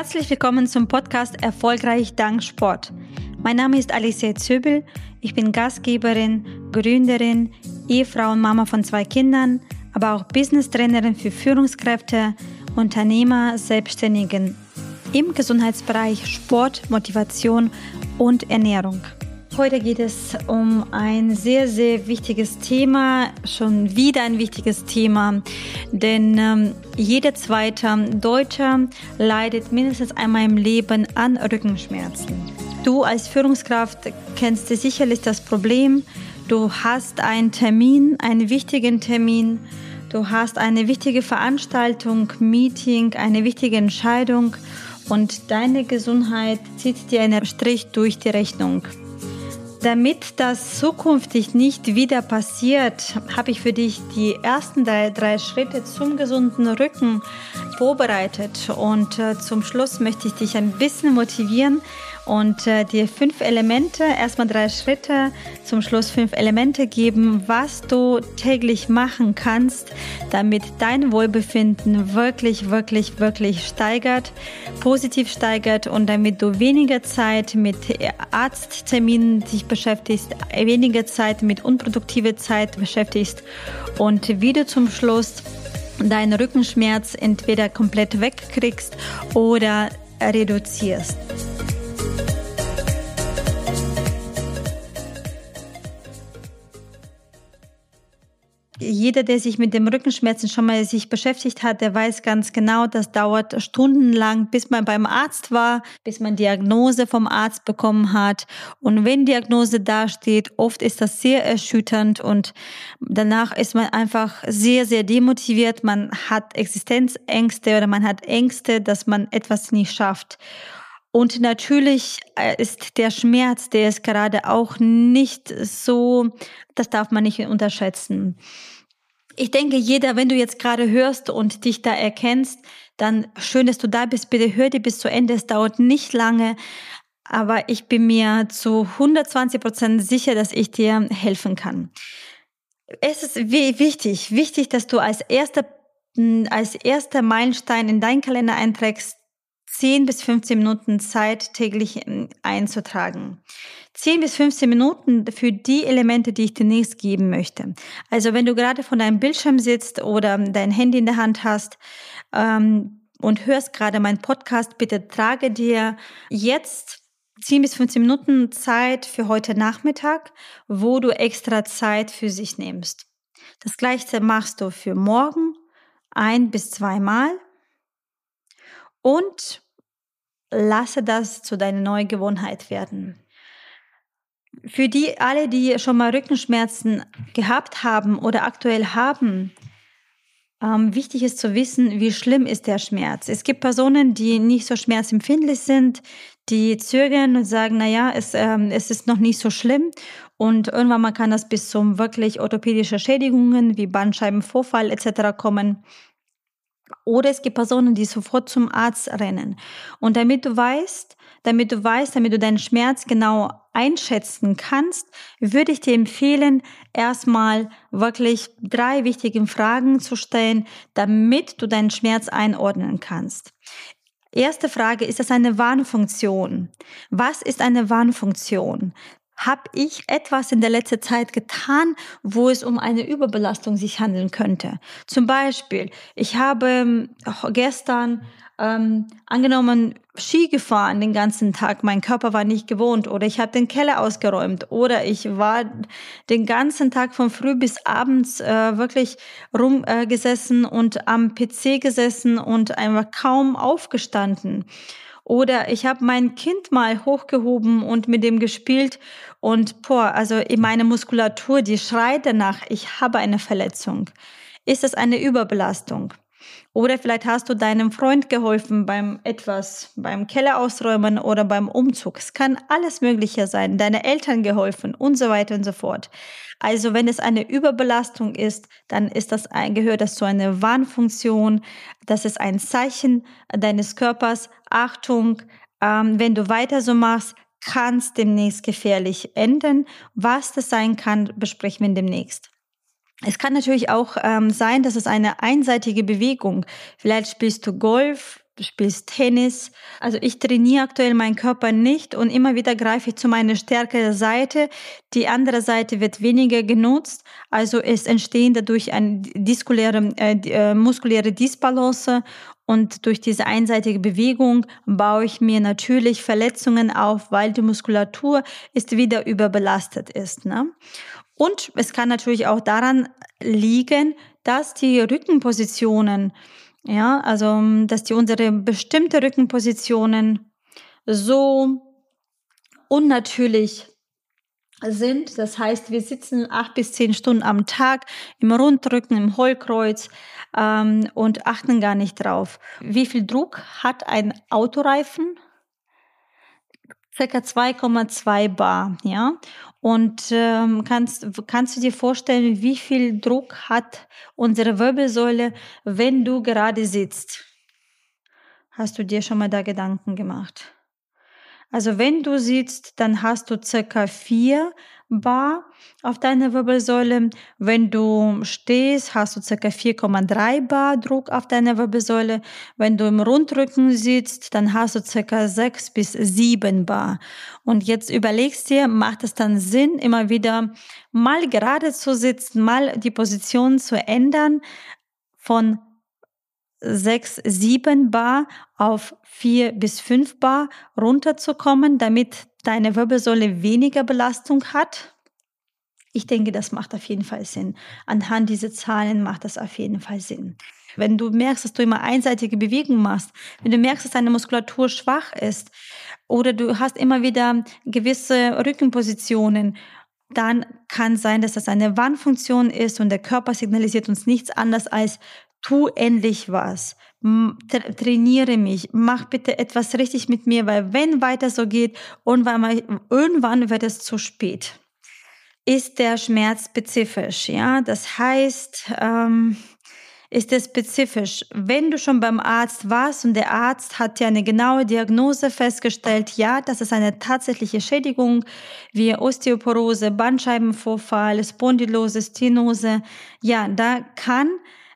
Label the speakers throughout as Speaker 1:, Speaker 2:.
Speaker 1: Herzlich willkommen zum Podcast Erfolgreich dank Sport. Mein Name ist Alicia Zöbel. Ich bin Gastgeberin, Gründerin, Ehefrau und Mama von zwei Kindern, aber auch Business-Trainerin für Führungskräfte, Unternehmer, Selbstständigen im Gesundheitsbereich Sport, Motivation und Ernährung. Heute geht es um ein sehr, sehr wichtiges Thema, schon wieder ein wichtiges Thema, denn ähm, jeder zweite Deutsche leidet mindestens einmal im Leben an Rückenschmerzen. Du als Führungskraft kennst sicherlich das Problem. Du hast einen Termin, einen wichtigen Termin. Du hast eine wichtige Veranstaltung, Meeting, eine wichtige Entscheidung und deine Gesundheit zieht dir einen Strich durch die Rechnung. Damit das zukünftig nicht wieder passiert, habe ich für dich die ersten drei, drei Schritte zum gesunden Rücken vorbereitet. Und äh, zum Schluss möchte ich dich ein bisschen motivieren, und äh, dir fünf Elemente, erstmal drei Schritte, zum Schluss fünf Elemente geben, was du täglich machen kannst, damit dein Wohlbefinden wirklich, wirklich, wirklich steigert, positiv steigert und damit du weniger Zeit mit Arztterminen dich beschäftigst, weniger Zeit mit unproduktiver Zeit beschäftigst und wie du zum Schluss deinen Rückenschmerz entweder komplett wegkriegst oder reduzierst. Jeder, der sich mit dem Rückenschmerzen schon mal sich beschäftigt hat, der weiß ganz genau, das dauert stundenlang, bis man beim Arzt war, bis man Diagnose vom Arzt bekommen hat. Und wenn Diagnose dasteht, oft ist das sehr erschütternd und danach ist man einfach sehr, sehr demotiviert. Man hat Existenzängste oder man hat Ängste, dass man etwas nicht schafft. Und natürlich äh, ist der Schmerz, der ist gerade auch nicht so, das darf man nicht unterschätzen. Ich denke, jeder, wenn du jetzt gerade hörst und dich da erkennst, dann schön, dass du da bist. Bitte hör dir bis zu Ende. Es dauert nicht lange. Aber ich bin mir zu 120 Prozent sicher, dass ich dir helfen kann. Es ist wichtig, wichtig, dass du als erster, als erster Meilenstein in deinen Kalender einträgst, 10 bis 15 Minuten Zeit täglich einzutragen. 10 bis 15 Minuten für die Elemente, die ich demnächst geben möchte. Also wenn du gerade von deinem Bildschirm sitzt oder dein Handy in der Hand hast ähm, und hörst gerade meinen Podcast, bitte trage dir jetzt 10 bis 15 Minuten Zeit für heute Nachmittag, wo du extra Zeit für sich nimmst. Das gleiche machst du für morgen ein bis zweimal und lasse das zu deiner neuen Gewohnheit werden. Für die alle, die schon mal Rückenschmerzen gehabt haben oder aktuell haben, ähm, wichtig ist zu wissen, wie schlimm ist der Schmerz. Es gibt Personen, die nicht so schmerzempfindlich sind, die zögern und sagen, na ja, es, ähm, es ist noch nicht so schlimm. Und irgendwann mal kann das bis zum wirklich orthopädische Schädigungen wie Bandscheibenvorfall etc. kommen. Oder es gibt Personen, die sofort zum Arzt rennen. Und damit du weißt, damit du weißt, damit du deinen Schmerz genau einschätzen kannst, würde ich dir empfehlen, erstmal wirklich drei wichtige Fragen zu stellen, damit du deinen Schmerz einordnen kannst. Erste Frage, ist das eine Warnfunktion? Was ist eine Warnfunktion? Habe ich etwas in der letzten Zeit getan, wo es um eine Überbelastung sich handeln könnte. Zum Beispiel, ich habe ähm, gestern ähm, angenommen Ski gefahren den ganzen Tag, mein Körper war nicht gewohnt oder ich habe den Keller ausgeräumt oder ich war den ganzen Tag von früh bis abends äh, wirklich rumgesessen äh, und am PC gesessen und einfach kaum aufgestanden. Oder ich habe mein Kind mal hochgehoben und mit dem gespielt und boah, also meine Muskulatur, die schreit danach, ich habe eine Verletzung. Ist das eine Überbelastung? Oder vielleicht hast du deinem Freund geholfen beim etwas, beim Keller ausräumen oder beim Umzug. Es kann alles Mögliche sein. Deine Eltern geholfen und so weiter und so fort. Also wenn es eine Überbelastung ist, dann ist das ein, gehört das zu einer Warnfunktion. Das ist ein Zeichen deines Körpers. Achtung, ähm, wenn du weiter so machst, kann es demnächst gefährlich enden. Was das sein kann, besprechen wir demnächst. Es kann natürlich auch ähm, sein, dass es eine einseitige Bewegung. Vielleicht spielst du Golf, spielst Tennis. Also ich trainiere aktuell meinen Körper nicht und immer wieder greife ich zu meiner stärkeren Seite. Die andere Seite wird weniger genutzt. Also es entstehen dadurch eine diskuläre, äh, äh, muskuläre Disbalance und durch diese einseitige Bewegung baue ich mir natürlich Verletzungen auf, weil die Muskulatur ist wieder überbelastet ist. Ne? Und es kann natürlich auch daran liegen, dass die Rückenpositionen, ja, also dass die unsere bestimmte Rückenpositionen so unnatürlich sind. Das heißt, wir sitzen acht bis zehn Stunden am Tag im Rundrücken, im Hohlkreuz ähm, und achten gar nicht drauf. Wie viel Druck hat ein Autoreifen? Circa 2,2 Bar, ja. Und ähm, kannst, kannst du dir vorstellen, wie viel Druck hat unsere Wirbelsäule, wenn du gerade sitzt? Hast du dir schon mal da Gedanken gemacht? Also wenn du sitzt, dann hast du circa vier Bar auf deiner Wirbelsäule. Wenn du stehst, hast du circa 4,3 Bar Druck auf deiner Wirbelsäule. Wenn du im Rundrücken sitzt, dann hast du circa 6 bis 7 Bar. Und jetzt überlegst dir, macht es dann Sinn, immer wieder mal gerade zu sitzen, mal die Position zu ändern von 6, 7 Bar auf 4 bis 5 Bar runterzukommen, damit deine Wirbelsäule weniger Belastung hat? Ich denke, das macht auf jeden Fall Sinn. Anhand dieser Zahlen macht das auf jeden Fall Sinn. Wenn du merkst, dass du immer einseitige Bewegungen machst, wenn du merkst, dass deine Muskulatur schwach ist oder du hast immer wieder gewisse Rückenpositionen, dann kann sein, dass das eine Warnfunktion ist und der Körper signalisiert uns nichts anderes als tu endlich was, tra trainiere mich, mach bitte etwas richtig mit mir, weil wenn weiter so geht, irgendwann wird es zu spät. Ist der Schmerz spezifisch? Ja, das heißt, ähm, ist es spezifisch. Wenn du schon beim Arzt warst und der Arzt hat ja eine genaue Diagnose festgestellt, ja, das ist eine tatsächliche Schädigung wie Osteoporose, Bandscheibenvorfall, Spondylose, Stenose, ja, da kann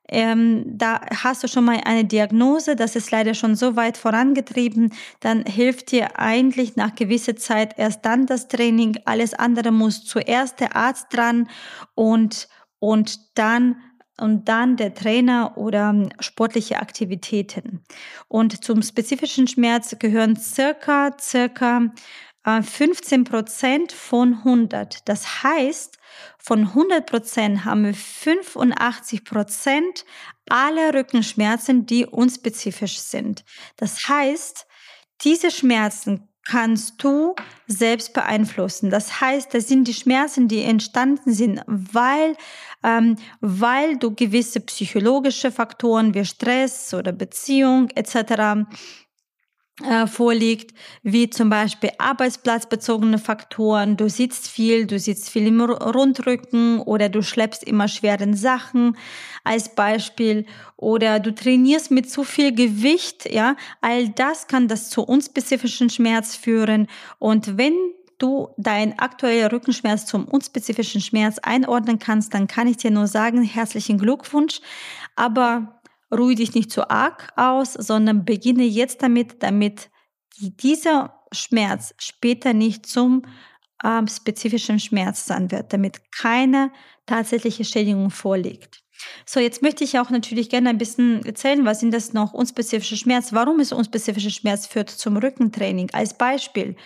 Speaker 1: ähm, da hast du schon mal eine Diagnose, das ist leider schon so weit vorangetrieben, dann hilft dir eigentlich nach gewisser Zeit erst dann das Training. Alles andere muss zuerst der Arzt dran und, und dann und dann der Trainer oder sportliche Aktivitäten. Und zum spezifischen Schmerz gehören circa, circa 15 äh, Prozent von 100. Das heißt, von 100 Prozent haben wir 85 Prozent aller Rückenschmerzen, die unspezifisch sind. Das heißt, diese Schmerzen kannst du selbst beeinflussen. Das heißt, das sind die Schmerzen, die entstanden sind, weil, ähm, weil du gewisse psychologische Faktoren wie Stress oder Beziehung etc vorliegt, wie zum Beispiel arbeitsplatzbezogene Faktoren. Du sitzt viel, du sitzt viel im Rundrücken oder du schleppst immer schweren Sachen als Beispiel oder du trainierst mit zu viel Gewicht, ja. All das kann das zu unspezifischen Schmerz führen und wenn du dein aktueller Rückenschmerz zum unspezifischen Schmerz einordnen kannst, dann kann ich dir nur sagen, herzlichen Glückwunsch. Aber ruhe dich nicht zu arg aus, sondern beginne jetzt damit, damit dieser Schmerz später nicht zum ähm, spezifischen Schmerz sein wird, damit keine tatsächliche Schädigung vorliegt. So, jetzt möchte ich auch natürlich gerne ein bisschen erzählen, was sind das noch unspezifische Schmerz? Warum ist unspezifischer Schmerz führt zum Rückentraining? Als Beispiel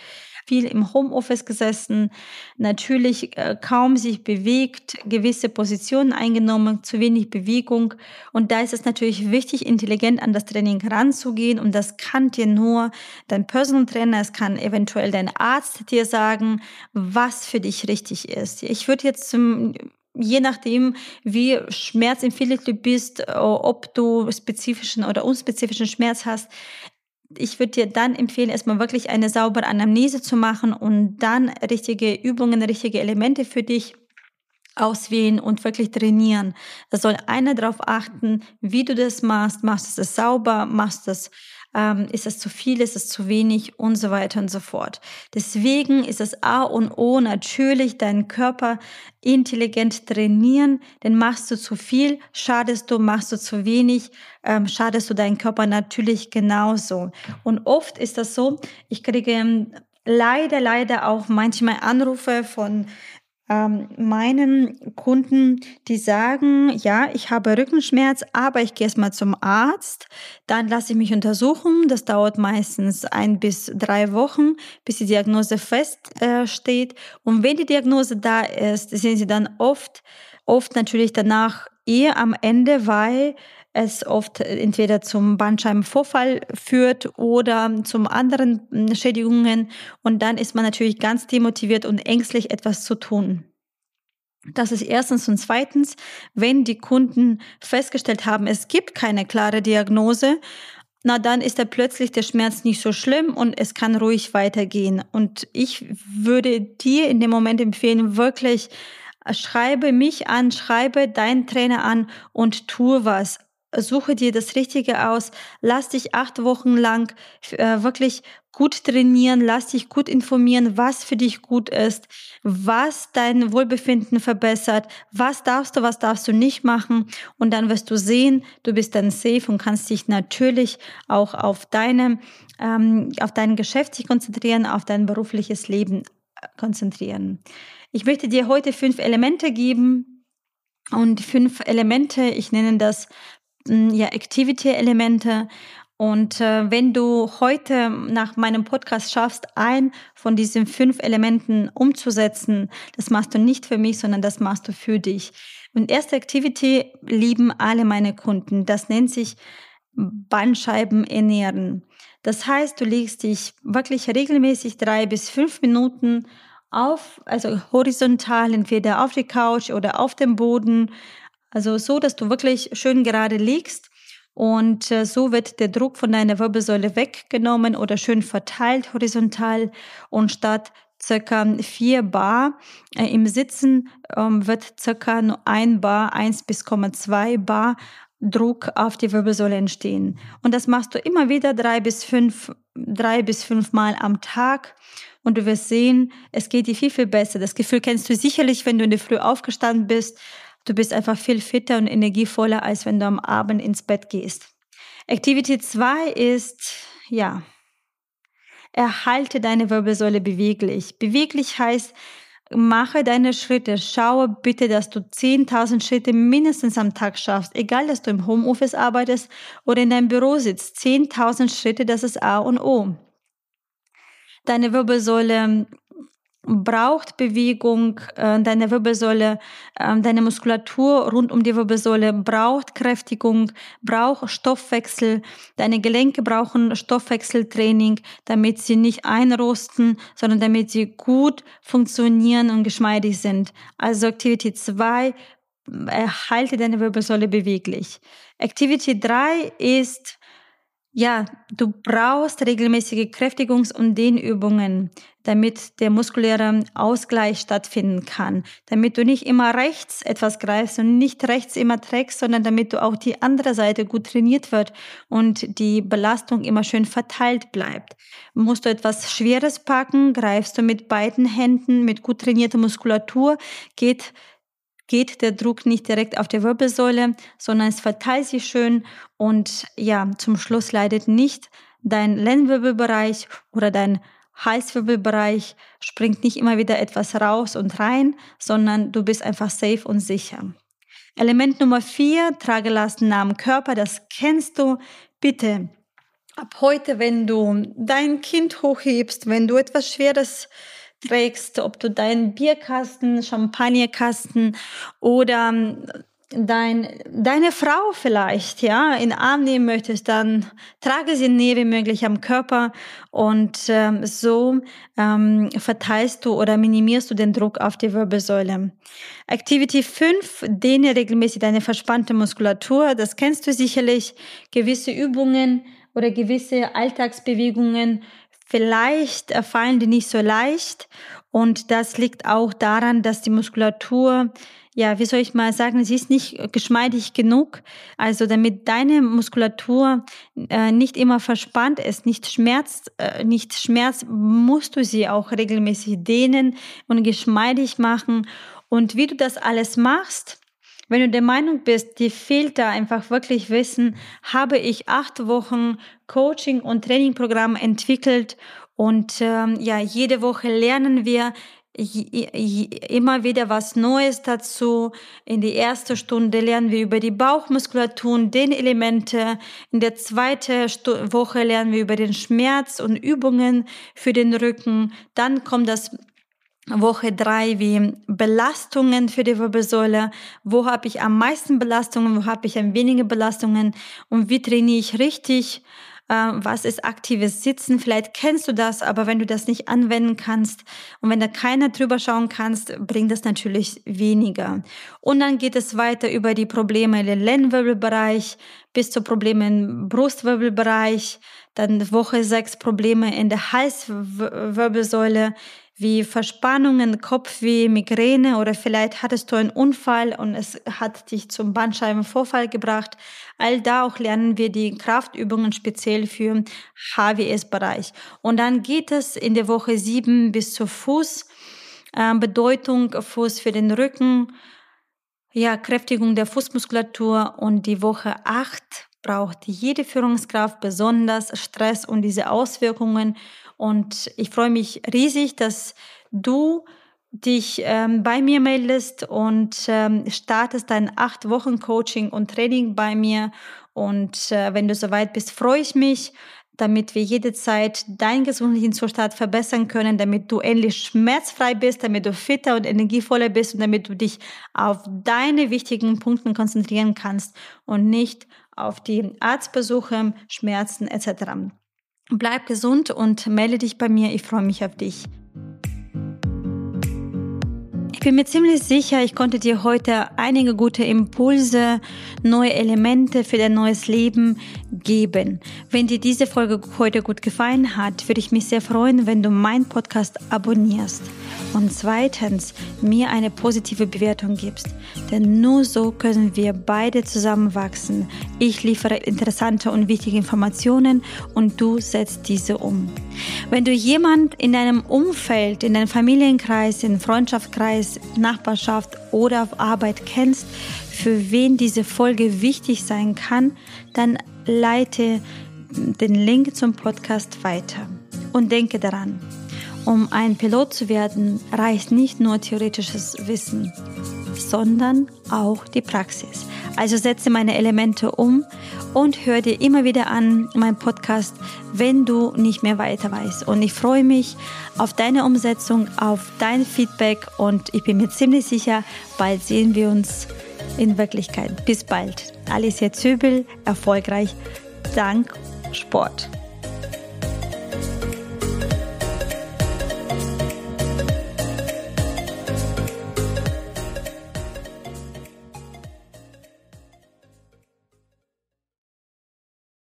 Speaker 1: viel im Homeoffice gesessen, natürlich äh, kaum sich bewegt, gewisse Positionen eingenommen, zu wenig Bewegung. Und da ist es natürlich wichtig, intelligent an das Training ranzugehen. Und das kann dir nur dein Personal Trainer, es kann eventuell dein Arzt dir sagen, was für dich richtig ist. Ich würde jetzt zum je nachdem, wie schmerzempfindlich du bist, ob du spezifischen oder unspezifischen Schmerz hast, ich würde dir dann empfehlen, erstmal wirklich eine saubere Anamnese zu machen und dann richtige Übungen, richtige Elemente für dich auswählen und wirklich trainieren. Da soll einer darauf achten, wie du das machst. Machst du das sauber? Machst du das ähm, ist es zu viel, ist es zu wenig und so weiter und so fort. Deswegen ist es A und O natürlich deinen Körper intelligent trainieren, denn machst du zu viel, schadest du, machst du zu wenig, ähm, schadest du deinen Körper natürlich genauso. Und oft ist das so, ich kriege ähm, leider, leider auch manchmal Anrufe von ähm, meinen Kunden, die sagen, ja, ich habe Rückenschmerz, aber ich gehe erstmal zum Arzt, dann lasse ich mich untersuchen. Das dauert meistens ein bis drei Wochen, bis die Diagnose feststeht. Äh, Und wenn die Diagnose da ist, sind sie dann oft, oft natürlich danach eher am Ende, weil es oft entweder zum Bandscheibenvorfall führt oder zum anderen hm, Schädigungen. Und dann ist man natürlich ganz demotiviert und ängstlich, etwas zu tun. Das ist erstens und zweitens, wenn die Kunden festgestellt haben, es gibt keine klare Diagnose, na dann ist da plötzlich der Schmerz nicht so schlimm und es kann ruhig weitergehen. Und ich würde dir in dem Moment empfehlen, wirklich schreibe mich an, schreibe deinen Trainer an und tue was suche dir das Richtige aus, lass dich acht Wochen lang äh, wirklich gut trainieren, lass dich gut informieren, was für dich gut ist, was dein Wohlbefinden verbessert, was darfst du, was darfst du nicht machen? Und dann wirst du sehen, du bist dann safe und kannst dich natürlich auch auf deine, ähm, auf dein Geschäft sich konzentrieren, auf dein berufliches Leben äh, konzentrieren. Ich möchte dir heute fünf Elemente geben, und fünf Elemente, ich nenne das ja, Activity-Elemente. Und äh, wenn du heute nach meinem Podcast schaffst, ein von diesen fünf Elementen umzusetzen, das machst du nicht für mich, sondern das machst du für dich. Und erste Activity lieben alle meine Kunden. Das nennt sich Bandscheiben ernähren. Das heißt, du legst dich wirklich regelmäßig drei bis fünf Minuten auf, also horizontal, entweder auf die Couch oder auf dem Boden, also so, dass du wirklich schön gerade liegst und äh, so wird der Druck von deiner Wirbelsäule weggenommen oder schön verteilt horizontal und statt circa 4 Bar äh, im Sitzen ähm, wird circa nur 1 Bar, 1 bis 2 Bar Druck auf die Wirbelsäule entstehen. Und das machst du immer wieder drei bis fünf, drei bis fünf Mal am Tag. Und du wirst sehen, es geht dir viel, viel besser. Das Gefühl kennst du sicherlich, wenn du in der Früh aufgestanden bist Du bist einfach viel fitter und energievoller, als wenn du am Abend ins Bett gehst. Activity 2 ist, ja, erhalte deine Wirbelsäule beweglich. Beweglich heißt, mache deine Schritte. Schaue bitte, dass du 10.000 Schritte mindestens am Tag schaffst. Egal, dass du im Homeoffice arbeitest oder in deinem Büro sitzt. 10.000 Schritte, das ist A und O. Deine Wirbelsäule braucht Bewegung, äh, deine Wirbelsäule, äh, deine Muskulatur rund um die Wirbelsäule braucht Kräftigung, braucht Stoffwechsel, deine Gelenke brauchen Stoffwechseltraining, damit sie nicht einrosten, sondern damit sie gut funktionieren und geschmeidig sind. Also Activity 2, erhalte deine Wirbelsäule beweglich. Activity 3 ist ja, du brauchst regelmäßige Kräftigungs- und Dehnübungen, damit der muskuläre Ausgleich stattfinden kann, damit du nicht immer rechts etwas greifst und nicht rechts immer trägst, sondern damit du auch die andere Seite gut trainiert wird und die Belastung immer schön verteilt bleibt. Musst du etwas Schweres packen, greifst du mit beiden Händen, mit gut trainierter Muskulatur, geht geht der Druck nicht direkt auf die Wirbelsäule, sondern es verteilt sich schön und ja, zum Schluss leidet nicht dein Lendenwirbelbereich oder dein Halswirbelbereich, springt nicht immer wieder etwas raus und rein, sondern du bist einfach safe und sicher. Element Nummer vier, Tragelasten am Körper, das kennst du. Bitte, ab heute, wenn du dein Kind hochhebst, wenn du etwas Schweres trägst, ob du deinen Bierkasten, Champagnerkasten oder ähm, dein, deine Frau vielleicht, ja, in den Arm nehmen möchtest, dann trage sie näher wie möglich am Körper und ähm, so ähm, verteilst du oder minimierst du den Druck auf die Wirbelsäule. Activity 5, dehne regelmäßig deine verspannte Muskulatur. Das kennst du sicherlich. Gewisse Übungen oder gewisse Alltagsbewegungen Vielleicht fallen die nicht so leicht und das liegt auch daran, dass die Muskulatur ja, wie soll ich mal sagen, sie ist nicht geschmeidig genug. Also damit deine Muskulatur äh, nicht immer verspannt ist, nicht schmerzt, äh, nicht schmerzt, musst du sie auch regelmäßig dehnen und geschmeidig machen. Und wie du das alles machst, wenn du der Meinung bist, dir fehlt da einfach wirklich Wissen, habe ich acht Wochen Coaching und Trainingprogramm entwickelt und ähm, ja, jede Woche lernen wir immer wieder was Neues dazu. In die erste Stunde lernen wir über die Bauchmuskulatur und den Elemente. In der zweiten Woche lernen wir über den Schmerz und Übungen für den Rücken. Dann kommt das Woche drei wie Belastungen für die Wirbelsäule. Wo habe ich am meisten Belastungen? Wo habe ich am weniger Belastungen? Und wie trainiere ich richtig? Ähm, was ist aktives Sitzen? Vielleicht kennst du das, aber wenn du das nicht anwenden kannst und wenn da keiner drüber schauen kannst, bringt das natürlich weniger. Und dann geht es weiter über die Probleme im Lendenwirbelbereich bis zu Problemen im Brustwirbelbereich, dann Woche sechs Probleme in der Halswirbelsäule, wie Verspannungen, Kopfweh, Migräne oder vielleicht hattest du einen Unfall und es hat dich zum Bandscheibenvorfall gebracht. All da auch lernen wir die Kraftübungen speziell für HWS-Bereich. Und dann geht es in der Woche sieben bis zur Fuß. Äh, Bedeutung Fuß für den Rücken, ja, Kräftigung der Fußmuskulatur und die Woche acht braucht jede Führungskraft besonders Stress und diese Auswirkungen und ich freue mich riesig, dass du dich ähm, bei mir meldest und ähm, startest dein acht Wochen Coaching und Training bei mir. Und äh, wenn du soweit bist, freue ich mich, damit wir jede Zeit deinen gesundheitlichen Zustand verbessern können, damit du endlich schmerzfrei bist, damit du fitter und energievoller bist und damit du dich auf deine wichtigen Punkte konzentrieren kannst und nicht auf die Arztbesuche, Schmerzen etc. Bleib gesund und melde dich bei mir. Ich freue mich auf dich. Ich bin mir ziemlich sicher, ich konnte dir heute einige gute Impulse, neue Elemente für dein neues Leben geben. Wenn dir diese Folge heute gut gefallen hat, würde ich mich sehr freuen, wenn du meinen Podcast abonnierst und zweitens mir eine positive Bewertung gibst. Denn nur so können wir beide zusammenwachsen. Ich liefere interessante und wichtige Informationen und du setzt diese um. Wenn du jemand in deinem Umfeld, in deinem Familienkreis, in Freundschaftskreis, Nachbarschaft oder auf Arbeit kennst, für wen diese Folge wichtig sein kann, dann leite den Link zum Podcast weiter. Und denke daran, um ein Pilot zu werden, reicht nicht nur theoretisches Wissen, sondern auch die Praxis. Also setze meine Elemente um und hör dir immer wieder an meinen Podcast, wenn du nicht mehr weiter weißt. Und ich freue mich auf deine Umsetzung, auf dein Feedback und ich bin mir ziemlich sicher, bald sehen wir uns in Wirklichkeit. Bis bald. Alicia Zöbel, erfolgreich dank Sport.